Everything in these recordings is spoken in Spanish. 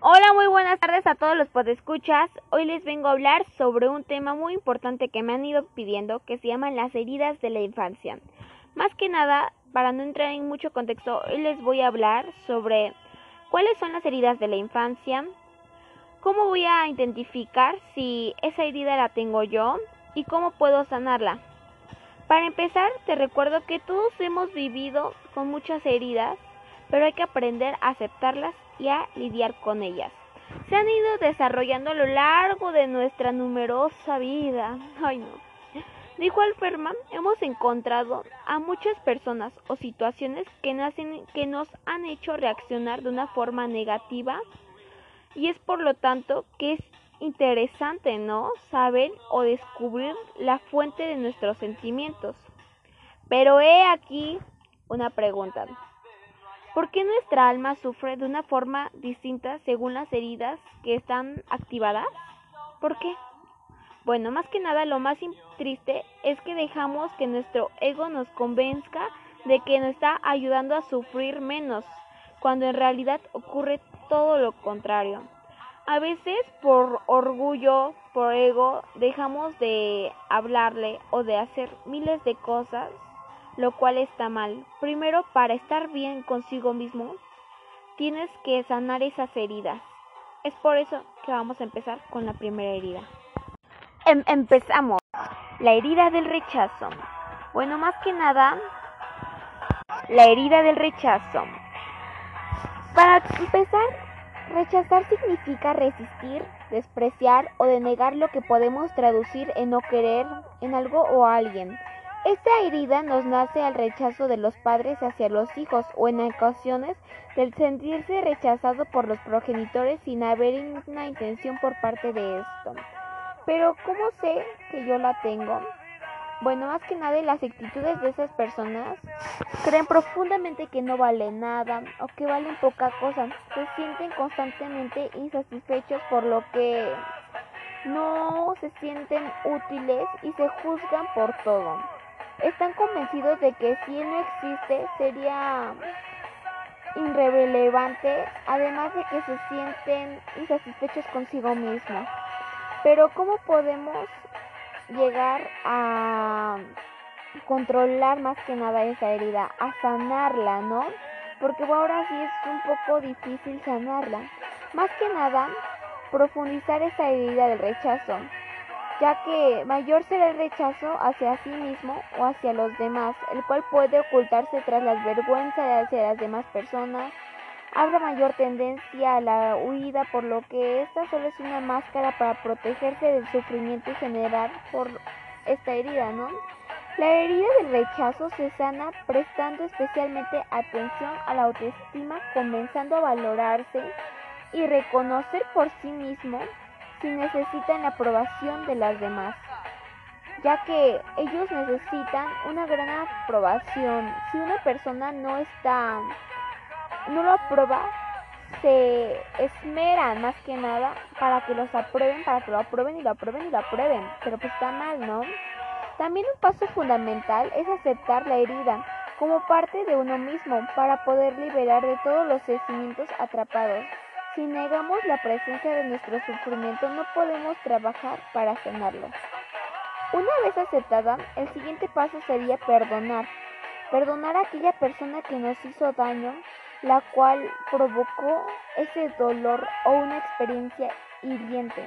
Hola, muy buenas tardes a todos los podescuchas. Hoy les vengo a hablar sobre un tema muy importante que me han ido pidiendo, que se llaman las heridas de la infancia. Más que nada, para no entrar en mucho contexto, hoy les voy a hablar sobre cuáles son las heridas de la infancia, cómo voy a identificar si esa herida la tengo yo y cómo puedo sanarla. Para empezar, te recuerdo que todos hemos vivido con muchas heridas, pero hay que aprender a aceptarlas y a lidiar con ellas. Se han ido desarrollando a lo largo de nuestra numerosa vida. Ay, no. De igual hemos encontrado a muchas personas o situaciones que, que nos han hecho reaccionar de una forma negativa y es por lo tanto que es interesante, ¿no? Saber o descubrir la fuente de nuestros sentimientos. Pero he aquí una pregunta. ¿Por qué nuestra alma sufre de una forma distinta según las heridas que están activadas? ¿Por qué? Bueno, más que nada lo más triste es que dejamos que nuestro ego nos convenzca de que nos está ayudando a sufrir menos, cuando en realidad ocurre todo lo contrario. A veces por orgullo, por ego, dejamos de hablarle o de hacer miles de cosas, lo cual está mal. Primero, para estar bien consigo mismo, tienes que sanar esas heridas. Es por eso que vamos a empezar con la primera herida. Em empezamos. La herida del rechazo. Bueno, más que nada, la herida del rechazo. Para empezar, Rechazar significa resistir, despreciar o denegar lo que podemos traducir en no querer en algo o alguien. Esta herida nos nace al rechazo de los padres hacia los hijos o en ocasiones del sentirse rechazado por los progenitores sin haber una intención por parte de esto. Pero ¿cómo sé que yo la tengo? Bueno, más que nada las actitudes de esas personas creen profundamente que no valen nada o que valen poca cosa. Se sienten constantemente insatisfechos por lo que no se sienten útiles y se juzgan por todo. Están convencidos de que si él no existe sería irrelevante, además de que se sienten insatisfechos consigo mismos. Pero ¿cómo podemos llegar a controlar más que nada esa herida, a sanarla, ¿no? Porque ahora sí es un poco difícil sanarla. Más que nada, profundizar esa herida del rechazo, ya que mayor será el rechazo hacia sí mismo o hacia los demás, el cual puede ocultarse tras las vergüenzas hacia las demás personas, habrá mayor tendencia a la huida, por lo que esta solo es una máscara para protegerse del sufrimiento y generar por esta herida, ¿no? La herida del rechazo se sana prestando especialmente atención a la autoestima, comenzando a valorarse y reconocer por sí mismo si necesitan la aprobación de las demás, ya que ellos necesitan una gran aprobación. Si una persona no está no lo aprueba, se esmeran más que nada para que los aprueben, para que lo aprueben y lo aprueben y lo aprueben. Pero pues está mal, ¿no? También un paso fundamental es aceptar la herida como parte de uno mismo para poder liberar de todos los sentimientos atrapados. Si negamos la presencia de nuestro sufrimiento, no podemos trabajar para sanarlo. Una vez aceptada, el siguiente paso sería perdonar. Perdonar a aquella persona que nos hizo daño la cual provocó ese dolor o una experiencia hiriente.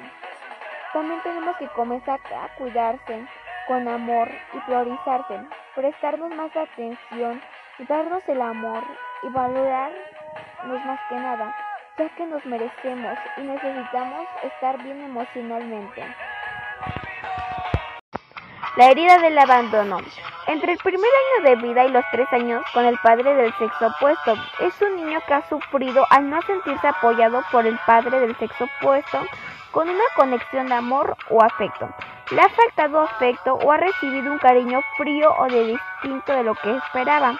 También tenemos que comenzar a cuidarse con amor y priorizarse, prestarnos más atención, darnos el amor y valorarnos más que nada, ya que nos merecemos y necesitamos estar bien emocionalmente. La herida del abandono. Entre el primer año de vida y los tres años con el padre del sexo opuesto, es un niño que ha sufrido al no sentirse apoyado por el padre del sexo opuesto con una conexión de amor o afecto. Le ha faltado afecto o ha recibido un cariño frío o de distinto de lo que esperaba.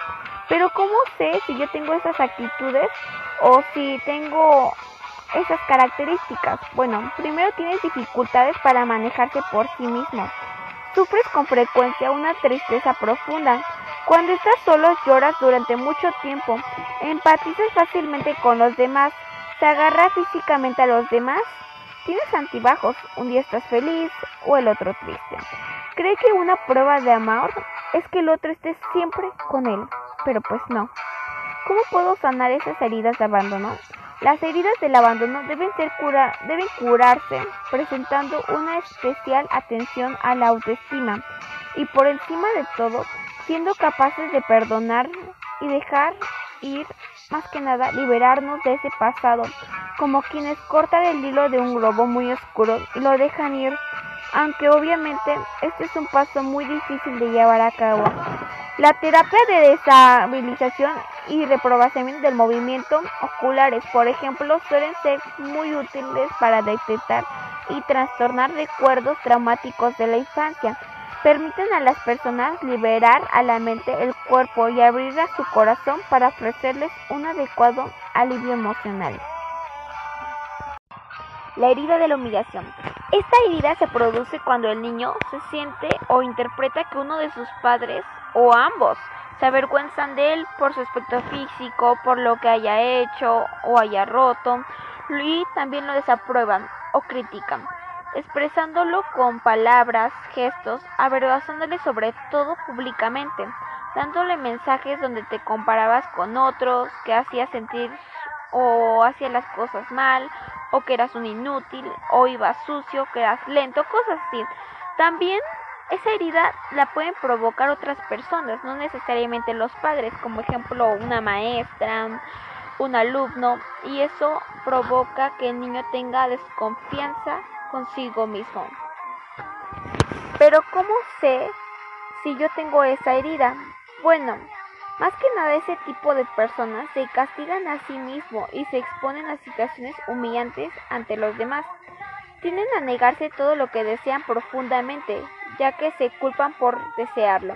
Pero ¿cómo sé si yo tengo esas actitudes o si tengo esas características? Bueno, primero tienes dificultades para manejarse por sí mismo. Sufres con frecuencia una tristeza profunda. Cuando estás solo lloras durante mucho tiempo. Empatizas fácilmente con los demás, se agarra físicamente a los demás, tienes antibajos, un día estás feliz o el otro triste. Cree que una prueba de amor es que el otro esté siempre con él, pero pues no. ¿Cómo puedo sanar esas heridas de abandono? Las heridas del abandono deben, ser deben curarse presentando una especial atención a la autoestima y por encima de todo siendo capaces de perdonar y dejar ir, más que nada liberarnos de ese pasado, como quienes cortan el hilo de un globo muy oscuro y lo dejan ir, aunque obviamente este es un paso muy difícil de llevar a cabo. La terapia de deshabilitación y reprobación del movimiento oculares, por ejemplo, suelen ser muy útiles para detectar y trastornar recuerdos traumáticos de la infancia. Permiten a las personas liberar a la mente el cuerpo y abrir a su corazón para ofrecerles un adecuado alivio emocional. La herida de la humillación. Esta herida se produce cuando el niño se siente o interpreta que uno de sus padres o ambos se avergüenzan de él por su aspecto físico, por lo que haya hecho o haya roto, y también lo desaprueban o critican, expresándolo con palabras, gestos, avergonzándole sobre todo públicamente, dándole mensajes donde te comparabas con otros, que hacías sentir o hacías las cosas mal o que eras un inútil, o ibas sucio, que eras lento, cosas así. También esa herida la pueden provocar otras personas, no necesariamente los padres, como ejemplo una maestra, un alumno, y eso provoca que el niño tenga desconfianza consigo mismo. Pero ¿cómo sé si yo tengo esa herida? Bueno, más que nada ese tipo de personas se castigan a sí mismo y se exponen a situaciones humillantes ante los demás. Tienden a negarse todo lo que desean profundamente, ya que se culpan por desearlo.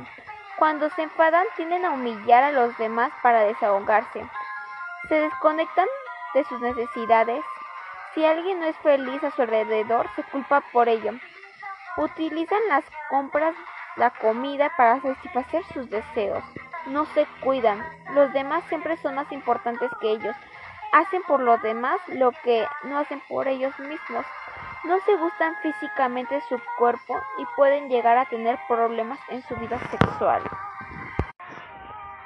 Cuando se enfadan tienden a humillar a los demás para desahogarse. Se desconectan de sus necesidades. Si alguien no es feliz a su alrededor, se culpa por ello. Utilizan las compras, la comida para satisfacer sus deseos no se cuidan. Los demás siempre son más importantes que ellos. Hacen por los demás lo que no hacen por ellos mismos. No se gustan físicamente su cuerpo y pueden llegar a tener problemas en su vida sexual.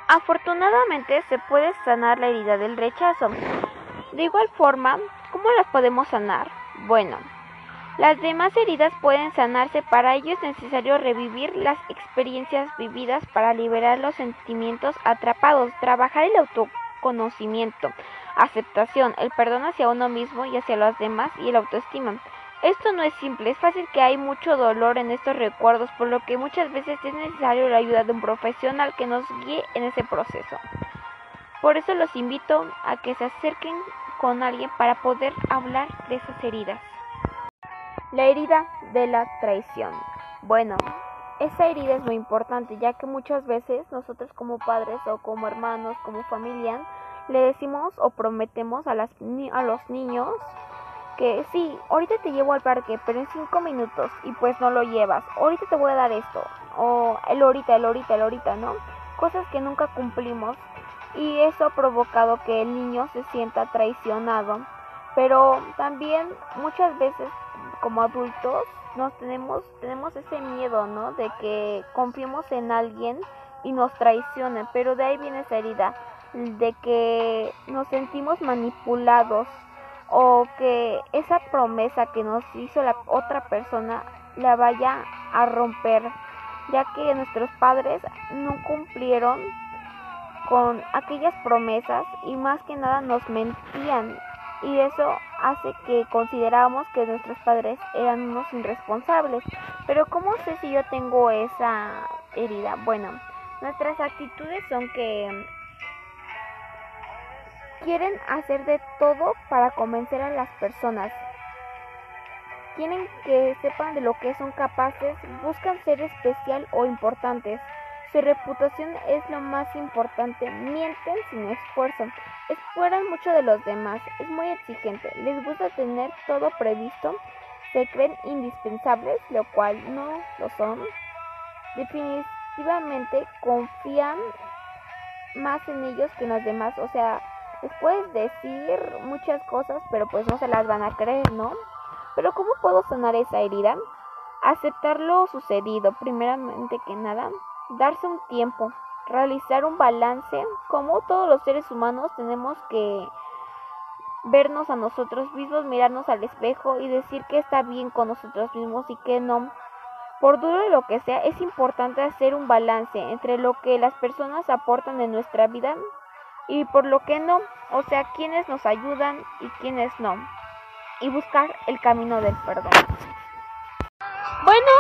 Afortunadamente se puede sanar la herida del rechazo. De igual forma, ¿cómo las podemos sanar? Bueno, las demás heridas pueden sanarse, para ello es necesario revivir las experiencias vividas para liberar los sentimientos atrapados, trabajar el autoconocimiento, aceptación, el perdón hacia uno mismo y hacia los demás y el autoestima. Esto no es simple, es fácil que hay mucho dolor en estos recuerdos, por lo que muchas veces es necesario la ayuda de un profesional que nos guíe en ese proceso. Por eso los invito a que se acerquen con alguien para poder hablar de esas heridas. La herida de la traición. Bueno, esa herida es muy importante ya que muchas veces nosotros como padres o como hermanos, como familia, le decimos o prometemos a, a los niños que sí, ahorita te llevo al parque, pero en cinco minutos y pues no lo llevas. Ahorita te voy a dar esto. O el ahorita, el ahorita, el ahorita, ¿no? Cosas que nunca cumplimos y eso ha provocado que el niño se sienta traicionado. Pero también muchas veces como adultos nos tenemos tenemos ese miedo, ¿no? De que confiemos en alguien y nos traicionen, pero de ahí viene esa herida de que nos sentimos manipulados o que esa promesa que nos hizo la otra persona la vaya a romper, ya que nuestros padres no cumplieron con aquellas promesas y más que nada nos mentían y eso hace que consideramos que nuestros padres eran unos irresponsables. Pero ¿cómo sé si yo tengo esa herida? Bueno, nuestras actitudes son que quieren hacer de todo para convencer a las personas. Quieren que sepan de lo que son capaces, buscan ser especial o importantes. Su reputación es lo más importante, mienten sin esfuerzo, esperan mucho de los demás, es muy exigente, les gusta tener todo previsto, se creen indispensables, lo cual no lo son. Definitivamente confían más en ellos que en los demás. O sea, les puedes decir muchas cosas, pero pues no se las van a creer, ¿no? Pero ¿cómo puedo sanar esa herida? Aceptar lo sucedido, primeramente que nada, darse un tiempo, realizar un balance, como todos los seres humanos tenemos que vernos a nosotros mismos, mirarnos al espejo y decir que está bien con nosotros mismos y que no. Por duro lo que sea, es importante hacer un balance entre lo que las personas aportan en nuestra vida y por lo que no, o sea, quienes nos ayudan y quienes no. Y buscar el camino del perdón. Bueno,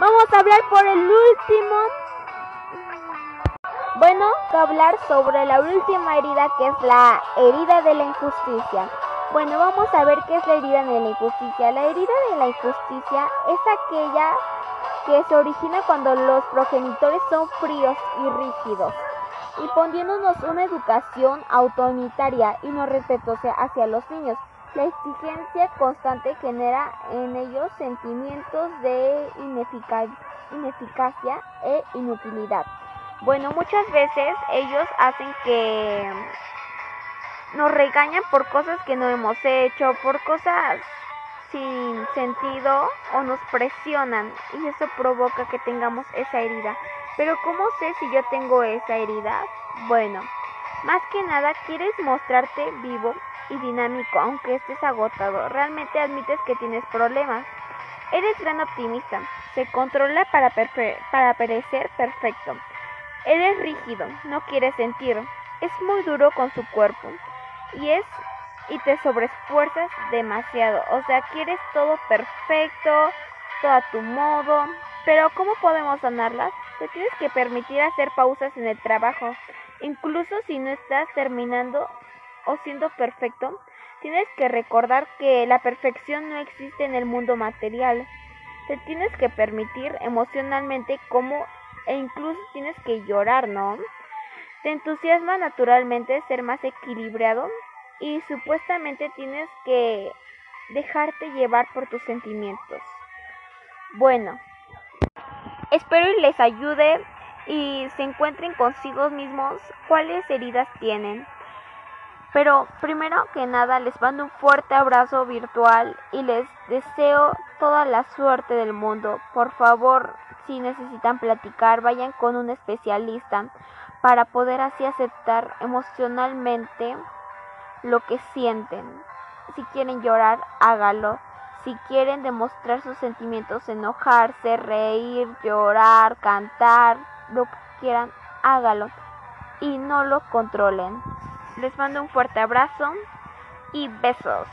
vamos a hablar por el último. Bueno, hablar sobre la última herida que es la herida de la injusticia. Bueno, vamos a ver qué es la herida de la injusticia. La herida de la injusticia es aquella que se origina cuando los progenitores son fríos y rígidos y poniéndonos una educación autoritaria y no respetuosa hacia los niños. La exigencia constante genera en ellos sentimientos de ineficacia e inutilidad. Bueno, muchas veces ellos hacen que nos regañan por cosas que no hemos hecho, por cosas sin sentido o nos presionan y eso provoca que tengamos esa herida. Pero ¿cómo sé si yo tengo esa herida? Bueno, más que nada quieres mostrarte vivo y dinámico aunque estés agotado. Realmente admites que tienes problemas. Eres gran optimista. Se controla para, parecer perfecto. Eres rígido. No quieres sentir. Es muy duro con su cuerpo. Y es y te sobreesfuerzas demasiado. O sea, quieres todo perfecto, todo a tu modo. Pero ¿cómo podemos sanarlas? Te tienes que permitir hacer pausas en el trabajo. Incluso si no estás terminando o siendo perfecto, tienes que recordar que la perfección no existe en el mundo material. Te tienes que permitir emocionalmente como e incluso tienes que llorar, ¿no? Te entusiasma naturalmente ser más equilibrado y supuestamente tienes que dejarte llevar por tus sentimientos. Bueno, espero y les ayude y se encuentren consigo mismos cuáles heridas tienen. Pero primero que nada les mando un fuerte abrazo virtual y les deseo toda la suerte del mundo. Por favor, si necesitan platicar, vayan con un especialista para poder así aceptar emocionalmente lo que sienten. Si quieren llorar, hágalo. Si quieren demostrar sus sentimientos, enojarse, reír, llorar, cantar, lo que quieran, hágalo. Y no lo controlen. Les mando un fuerte abrazo y besos.